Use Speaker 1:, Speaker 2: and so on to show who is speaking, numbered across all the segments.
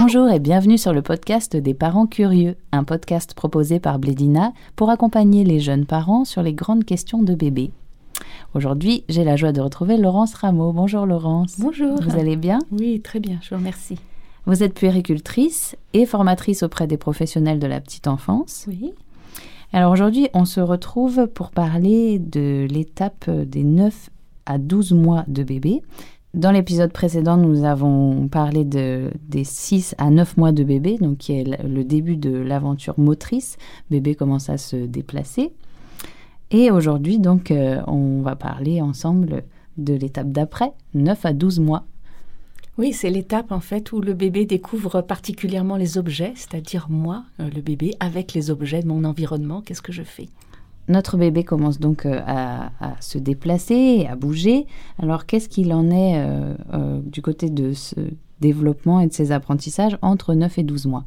Speaker 1: Bonjour et bienvenue sur le podcast des parents curieux, un podcast proposé par Blédina pour accompagner les jeunes parents sur les grandes questions de bébé. Aujourd'hui, j'ai la joie de retrouver Laurence Rameau. Bonjour Laurence.
Speaker 2: Bonjour.
Speaker 1: Vous allez bien?
Speaker 2: Oui, très bien, je vous remercie.
Speaker 1: Vous êtes puéricultrice et formatrice auprès des professionnels de la petite enfance.
Speaker 2: Oui.
Speaker 1: Alors aujourd'hui, on se retrouve pour parler de l'étape des 9 à 12 mois de bébé. Dans l'épisode précédent, nous avons parlé de, des 6 à 9 mois de bébé, donc qui est le début de l'aventure motrice. Bébé commence à se déplacer. Et aujourd'hui, donc, euh, on va parler ensemble de l'étape d'après, 9 à 12 mois.
Speaker 2: Oui, c'est l'étape en fait où le bébé découvre particulièrement les objets, c'est-à-dire moi, euh, le bébé, avec les objets de mon environnement, qu'est-ce que je fais?
Speaker 1: Notre bébé commence donc euh, à, se déplacer à bouger. Alors qu'est-ce qu'il en est euh, euh, du côté de ce développement et de ses apprentissages entre 9 et 12 mois?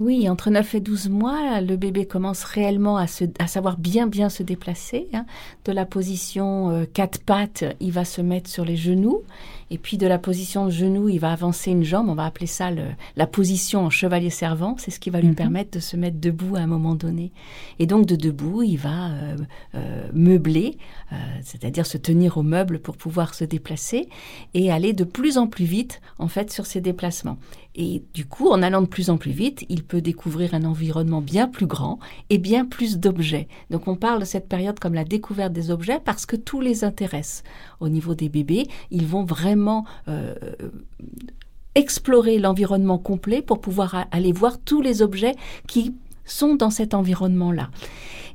Speaker 2: Oui, entre 9 et 12 mois, le bébé commence réellement à, se, à savoir bien bien se déplacer. Hein. De la position euh, quatre pattes, il va se mettre sur les genoux. Et puis de la position de genou, il va avancer une jambe. On va appeler ça le, la position en chevalier servant. C'est ce qui va lui mm -hmm. permettre de se mettre debout à un moment donné. Et donc de debout, il va euh, euh, meubler, c'est-à-dire se tenir au meuble pour pouvoir se déplacer et aller de plus en plus vite en fait sur ses déplacements. Et du coup, en allant de plus en plus vite, il peut découvrir un environnement bien plus grand et bien plus d'objets. Donc on parle de cette période comme la découverte des objets parce que tout les intéresse. Au niveau des bébés, ils vont vraiment euh, explorer l'environnement complet pour pouvoir aller voir tous les objets qui sont dans cet environnement-là.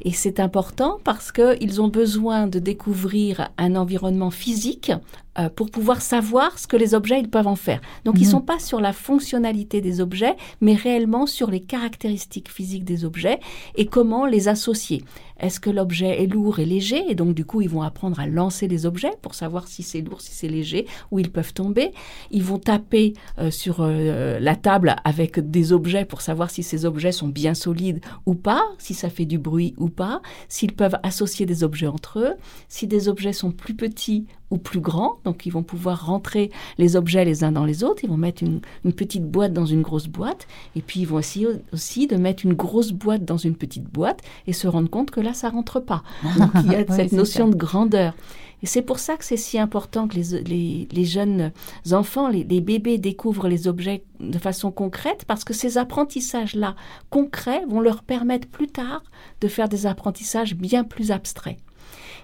Speaker 2: Et c'est important parce qu'ils ont besoin de découvrir un environnement physique euh, pour pouvoir savoir ce que les objets ils peuvent en faire. Donc mmh. ils sont pas sur la fonctionnalité des objets, mais réellement sur les caractéristiques physiques des objets et comment les associer. Est-ce que l'objet est lourd et léger Et donc du coup ils vont apprendre à lancer les objets pour savoir si c'est lourd, si c'est léger, où ils peuvent tomber. Ils vont taper euh, sur euh, la table avec des objets pour savoir si ces objets sont bien solides ou pas, si ça fait du bruit ou pas, s'ils peuvent associer des objets entre eux, si des objets sont plus petits ou plus grands, donc ils vont pouvoir rentrer les objets les uns dans les autres, ils vont mettre une, une petite boîte dans une grosse boîte, et puis ils vont essayer aussi de mettre une grosse boîte dans une petite boîte et se rendre compte que là, ça rentre pas. Donc il y a oui, cette notion ça. de grandeur. Et c'est pour ça que c'est si important que les, les, les jeunes enfants, les, les, bébés découvrent les objets de façon concrète, parce que ces apprentissages-là concrets vont leur permettre plus tard de faire des apprentissages bien plus abstraits.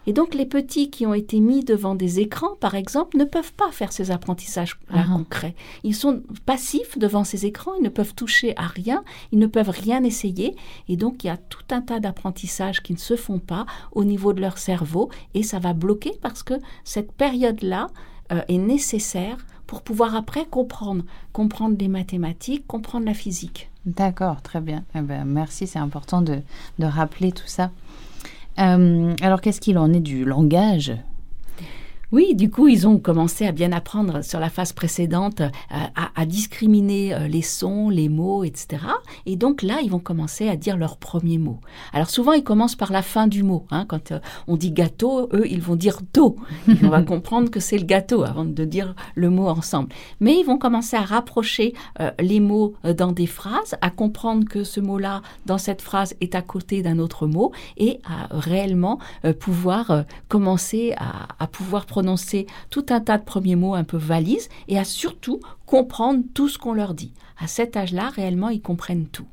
Speaker 2: Et donc les petits qui ont été mis devant des écrans, par exemple, ne peuvent pas faire ces apprentissages uh -huh. concrets. Ils sont passifs devant ces écrans, ils ne peuvent toucher à rien, ils ne peuvent rien essayer. Et donc il y a tout un tas d'apprentissages qui ne se font pas au niveau de leur cerveau et ça va bloquer parce que cette période-là euh, est nécessaire pour pouvoir après comprendre, comprendre les mathématiques, comprendre la physique.
Speaker 1: D'accord, très bien. Eh ben, merci, c'est important de, de rappeler tout ça. Euh, alors, qu'est-ce qu'il en est du langage?
Speaker 2: Oui, du coup, ils ont commencé à bien apprendre sur la phase précédente euh, à, à, discriminer euh, les sons, les mots, etc. Et donc là, ils vont commencer à dire leurs premiers mots. Alors souvent, ils commencent par la fin du mot. Hein. Quand euh, on dit gâteau, eux, ils vont dire do. on va comprendre que c'est le gâteau avant de dire le mot ensemble. Mais ils vont commencer à rapprocher les mots dans des phrases, à comprendre que ce mot-là, dans cette phrase, est à côté d'un autre mot et à réellement pouvoir commencer à, à pouvoir prononcer tout un tas de premiers mots un peu valises et à surtout comprendre tout ce qu'on leur dit. À cet âge-là, réellement, ils comprennent tout.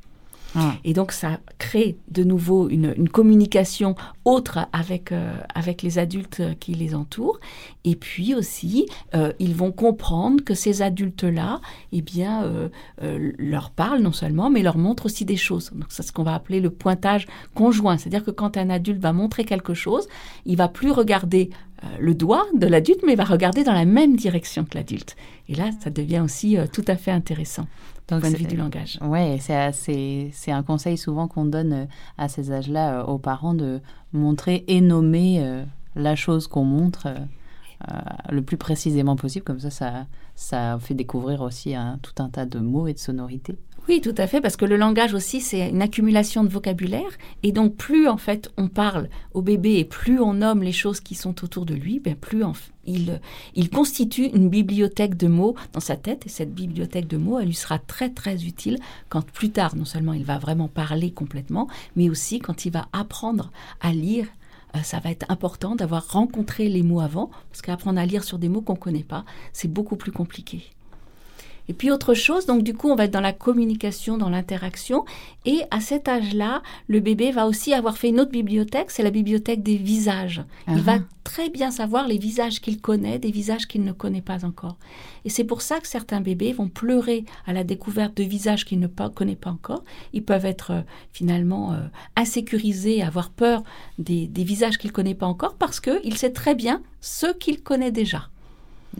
Speaker 2: Ah. Et donc, ça crée de nouveau une, une communication autre avec, euh, avec les adultes qui les entourent. Et puis aussi, euh, ils vont comprendre que ces adultes-là, eh bien, euh, euh, leur parlent non seulement, mais leur montrent aussi des choses. Donc, c'est ce qu'on va appeler le pointage conjoint. C'est-à-dire que quand un adulte va montrer quelque chose, il va plus regarder euh, le doigt de l'adulte, mais il va regarder dans la même direction que l'adulte. Et là, ça devient aussi euh, tout à fait intéressant. Donc, point de vue du langage.
Speaker 1: Oui, c'est un conseil souvent qu'on donne euh, à ces âges-là aux parents de montrer et nommer la chose qu'on montre euh, le plus précisément possible. Comme ça, ça, ça fait découvrir aussi un, tout un tas de mots et de sonorités.
Speaker 2: Oui, tout à fait, parce que le langage aussi, c'est une accumulation de vocabulaire. Et donc, plus en fait on parle au bébé et plus on nomme les choses qui sont autour de lui, ben, plus il, il constitue une bibliothèque de mots dans sa tête. Et cette bibliothèque de mots, elle lui sera très très utile quand plus tard, non seulement il va vraiment parler complètement, mais aussi quand il va apprendre à lire euh, ça va être important d'avoir rencontré les mots avant, parce qu'apprendre à lire sur des mots qu'on ne connaît pas, c'est beaucoup plus compliqué. Et puis autre chose, donc du coup, on va être dans la communication, dans l'interaction. Et à cet âge-là, le bébé va aussi avoir fait une autre bibliothèque, c'est la bibliothèque des visages. Il va uh-huh. très bien savoir les visages qu'il connaît, des visages qu'il ne connaît pas encore. Et c'est pour ça que certains bébés vont pleurer à la découverte de visages qu'il ne connaît pas encore. Ils peuvent être euh, finalement euh, insécurisés, avoir peur des, des visages qu'il ne connaît pas encore parce qu'il sait très bien ceux qu'il connaît déjà.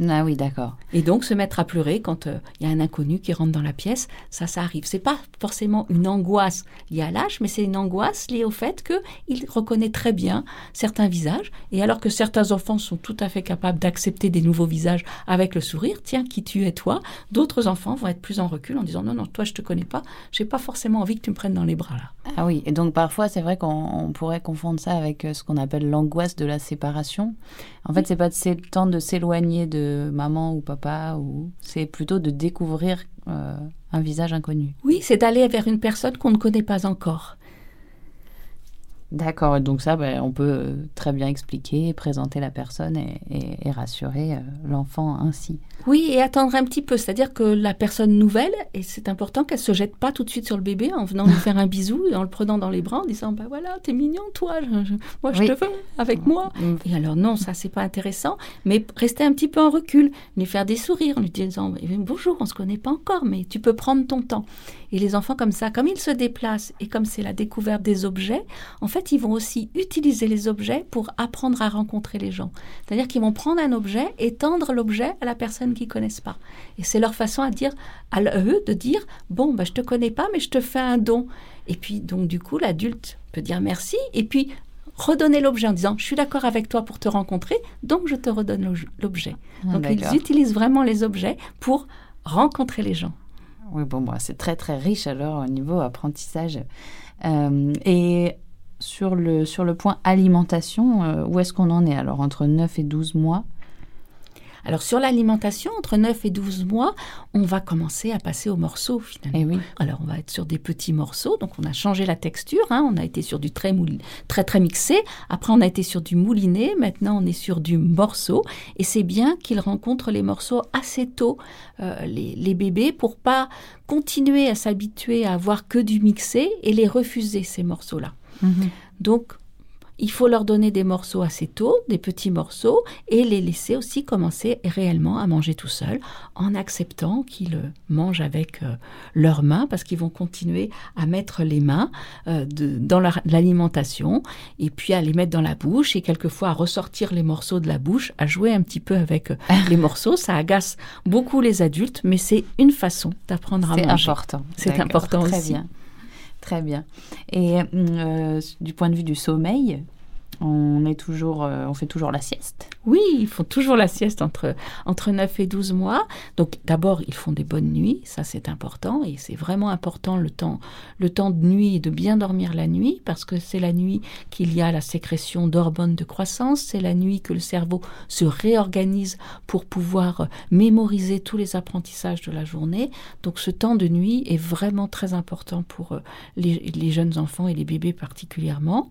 Speaker 1: Ah oui, d'accord.
Speaker 2: Et donc se mettre à pleurer quand il euh, y a un inconnu qui rentre dans la pièce, ça, ça arrive. C'est pas forcément une angoisse liée à l'âge, mais c'est une angoisse liée au fait qu'il reconnaît très bien certains visages. Et alors que certains enfants sont tout à fait capables d'accepter des nouveaux visages avec le sourire, tiens, qui tu es toi, d'autres enfants vont être plus en recul en disant non, non, toi je te connais pas, j'ai pas forcément envie que tu me prennes dans les bras là.
Speaker 1: Ah oui, et donc parfois c'est vrai qu'on pourrait confondre ça avec euh, ce qu'on appelle l'angoisse de la séparation. En fait, c'est pas le temps de s'éloigner de maman ou papa, ou c'est plutôt de découvrir euh, un visage inconnu.
Speaker 2: Oui, c'est d'aller vers une personne qu'on ne connaît pas encore.
Speaker 1: D'accord, donc ça, ben, on peut euh, très bien expliquer, présenter la personne et, rassurer euh, l'enfant ainsi.
Speaker 2: Oui, et attendre un petit peu, c'est-à-dire que la personne nouvelle, et c'est important qu'elle se jette pas tout de suite sur le bébé en venant lui faire un bisou et en le prenant dans les bras en disant bah voilà, t'es mignon toi, moi je te veux avec moi. Mm. Et alors non, ça c'est pas intéressant, mais rester un petit peu en recul, lui faire des sourires, lui disant bonjour, on se connaît pas encore, mais tu peux prendre ton temps. Et les enfants comme ça, comme ils se déplacent et comme c'est la découverte des objets, en fait, ils vont aussi utiliser les objets pour apprendre à rencontrer les gens. C'est-à-dire qu'ils vont prendre un objet et tendre l'objet à la personne qu'ils connaissent pas. Et c'est leur façon à dire, à eux, de dire, bon, bah, je te connais pas, mais je te fais un don. Et puis, donc, du coup, l'adulte peut dire merci et puis redonner l'objet en disant je suis d'accord avec toi pour te rencontrer, donc je te redonne l'objet. Ah, donc ils utilisent vraiment les objets pour rencontrer les gens.
Speaker 1: Oui, bon, bah, c'est très très riche alors au niveau apprentissage. Euh, et sur le, sur le point alimentation, euh, où est-ce qu'on en est alors entre 9 et 12 mois?
Speaker 2: Alors sur l'alimentation, entre 9 et 12 mois, on va commencer à passer aux morceaux finalement.
Speaker 1: Eh oui.
Speaker 2: Alors on va être sur des petits morceaux, donc on a changé la texture, hein. on a été sur du très, très très mixé, après on a été sur du mouliné, maintenant on est sur du morceau, et c'est bien qu'ils rencontrent les morceaux assez tôt, euh, les, les bébés, pour pas continuer à s'habituer à avoir que du mixé et les refuser ces morceaux-là. Mhm. Donc il faut leur donner des morceaux assez tôt, des petits morceaux, et les laisser aussi commencer réellement à manger tout seuls, en acceptant qu'ils mangent avec euh, leurs mains, parce qu'ils vont continuer à mettre les mains euh, dans l'alimentation, et puis à les mettre dans la bouche, et quelquefois à ressortir les morceaux de la bouche, à jouer un petit peu avec euh, les morceaux. Ça agace beaucoup les adultes, mais c'est une façon d'apprendre à manger.
Speaker 1: C'est important.
Speaker 2: C'est important
Speaker 1: Très
Speaker 2: aussi.
Speaker 1: Bien. Très bien. Et du point de vue du sommeil, on est toujours, euh, on fait toujours la sieste.
Speaker 2: Oui, ils font toujours la sieste entre, entre 9 et 12 mois. Donc d'abord, ils font des bonnes nuits, ça c'est important, et c'est vraiment important le temps, le temps de nuit, de bien dormir la nuit, parce que c'est la nuit qu'il y a la sécrétion d'hormones de croissance, c'est la nuit que le cerveau se réorganise pour pouvoir mémoriser tous les apprentissages de la journée. Donc ce temps de nuit est vraiment très important pour euh, les, les jeunes enfants et les bébés particulièrement.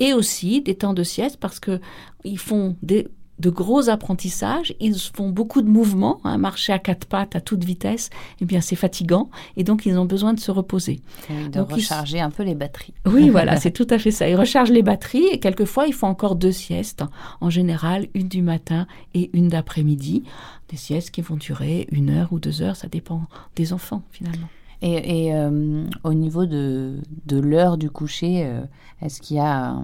Speaker 2: Et aussi des temps de sieste parce que ils font des, de gros apprentissages, ils font beaucoup de mouvements, hein, marcher à quatre pattes à toute vitesse, eh bien c'est fatigant et donc ils ont besoin de se reposer.
Speaker 1: de recharger un peu les batteries.
Speaker 2: Oui, voilà, c'est tout à fait ça. Ils rechargent les batteries et quelquefois ils font encore deux siestes, en général une du matin et une d'après-midi, des siestes qui vont durer une heure ou deux heures, ça dépend des enfants finalement.
Speaker 1: Et, euh, au niveau de, de l'heure du coucher, euh, est-ce qu'il y a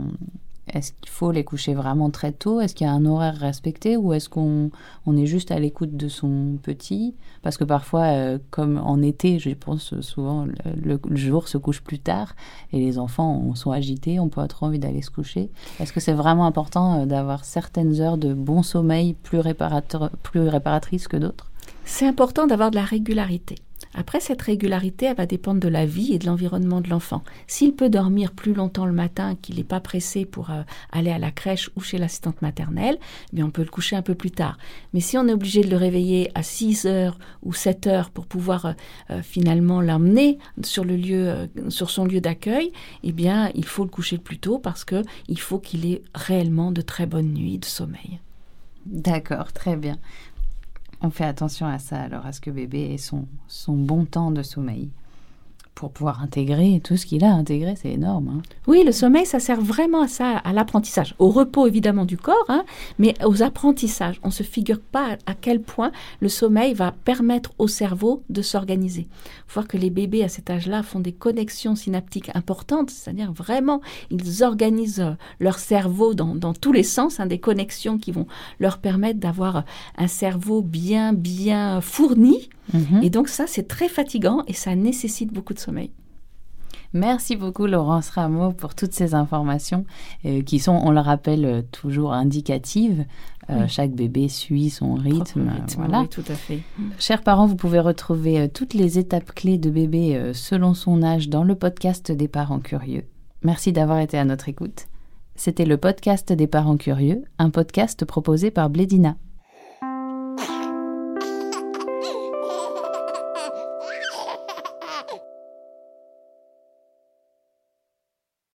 Speaker 1: est-ce qu'il faut les coucher vraiment très tôt? Est-ce qu'il y a un horaire respecté? Ou est-ce qu'on on est juste à l'écoute de son petit? Parce que parfois, euh, comme en été, je pense souvent, le, jour se couche plus tard et les enfants sont agités, on peut avoir trop envie d'aller se coucher. Est-ce que c'est vraiment important euh, d'avoir certaines heures de bon sommeil plus, réparateur, plus réparatrices que d'autres?
Speaker 2: C'est important d'avoir de la régularité. Après, cette régularité, elle va dépendre de la vie et de l'environnement de l'enfant. S'il peut dormir plus longtemps le matin, qu'il n'est pas pressé pour euh, aller à la crèche ou chez l'assistante maternelle, eh bien on peut le coucher un peu plus tard. Mais si on est obligé de le réveiller à 6 heures ou 7 heures pour pouvoir euh, euh, finalement l'emmener sur le lieu, sur son lieu d'accueil, eh bien il faut le coucher plus tôt parce que il faut qu'il ait réellement de très bonnes nuits de sommeil.
Speaker 1: D'accord, très bien. On fait attention à ça alors, à ce que bébé ait son, son bon temps de sommeil pour pouvoir intégrer tout ce qu'il a intégré, c'est énorme. Hein.
Speaker 2: Oui, le sommeil, ça sert vraiment à ça, à l'apprentissage. Au repos, évidemment, du corps, hein, mais aux apprentissages. On ne se figure pas à quel point le sommeil va permettre au cerveau de s'organiser. Voir que les bébés à cet âge-là font des connexions synaptiques importantes, c'est-à-dire vraiment, ils organisent euh, leur cerveau dans, tous les sens, hein, des connexions qui vont leur permettre d'avoir un cerveau bien, bien fourni Mhm. Et donc ça, c'est très fatigant et ça nécessite beaucoup de sommeil.
Speaker 1: Merci beaucoup Laurence Rameau pour toutes ces informations euh, qui sont, on le rappelle, euh, toujours indicatives. Euh, chaque bébé suit son rythme.
Speaker 2: voilà. Oui, tout à fait.
Speaker 1: Chers parents, vous pouvez retrouver toutes les étapes clés de bébé selon son âge dans le podcast des parents curieux. Merci d'avoir été à notre écoute. C'était le podcast des parents curieux, un podcast proposé par Blédina.